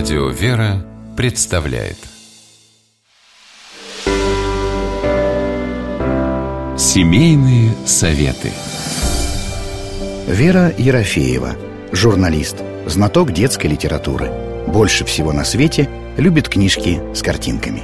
Радио «Вера» представляет Семейные советы Вера Ерофеева, журналист, знаток детской литературы. Больше всего на свете любит книжки с картинками.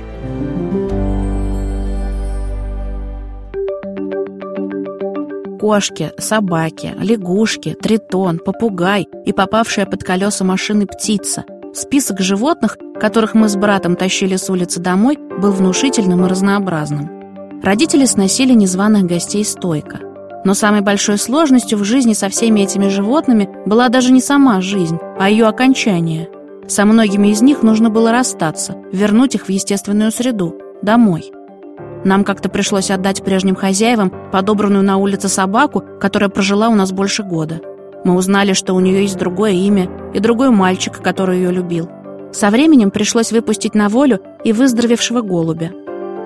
Кошки, собаки, лягушки, тритон, попугай и попавшая под колеса машины птица. Список животных, которых мы с братом тащили с улицы домой, был внушительным и разнообразным. Родители сносили незваных гостей стойко. Но самой большой сложностью в жизни со всеми этими животными была даже не сама жизнь, а ее окончание. Со многими из них нужно было расстаться, вернуть их в естественную среду, домой. Нам как-то пришлось отдать прежним хозяевам подобранную на улице собаку, которая прожила у нас больше года. Мы узнали, что у нее есть другое имя и другой мальчик, который ее любил. Со временем пришлось выпустить на волю и выздоровевшего голубя.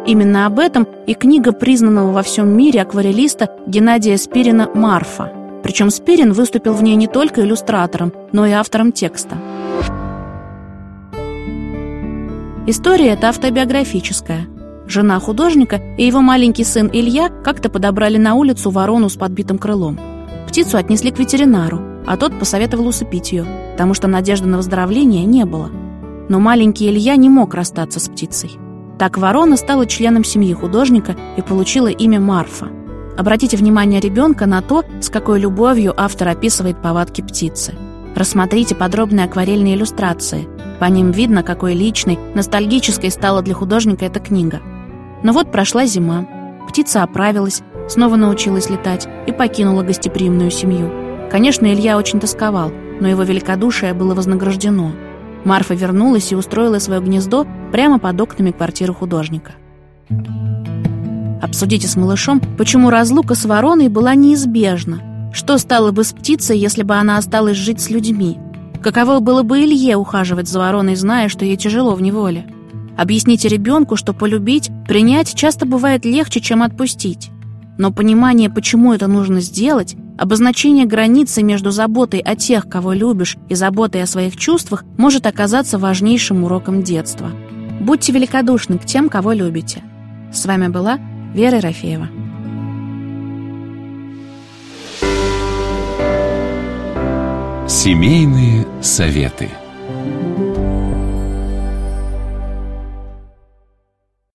Именно об этом и книга признанного во всем мире акварелиста Геннадия Спирина «Марфа». Причем Спирин выступил в ней не только иллюстратором, но и автором текста. История эта автобиографическая – Жена художника и его маленький сын Илья как-то подобрали на улицу ворону с подбитым крылом. Птицу отнесли к ветеринару, а тот посоветовал усыпить ее, потому что надежды на выздоровление не было. Но маленький Илья не мог расстаться с птицей. Так ворона стала членом семьи художника и получила имя Марфа. Обратите внимание ребенка на то, с какой любовью автор описывает повадки птицы. Рассмотрите подробные акварельные иллюстрации. По ним видно, какой личной, ностальгической стала для художника эта книга – но вот прошла зима. Птица оправилась, снова научилась летать и покинула гостеприимную семью. Конечно, Илья очень тосковал, но его великодушие было вознаграждено. Марфа вернулась и устроила свое гнездо прямо под окнами квартиры художника. Обсудите с малышом, почему разлука с вороной была неизбежна. Что стало бы с птицей, если бы она осталась жить с людьми? Каково было бы Илье ухаживать за вороной, зная, что ей тяжело в неволе? Объясните ребенку, что полюбить, принять часто бывает легче, чем отпустить. Но понимание, почему это нужно сделать, обозначение границы между заботой о тех, кого любишь, и заботой о своих чувствах может оказаться важнейшим уроком детства. Будьте великодушны к тем, кого любите. С вами была Вера Рафеева. Семейные советы.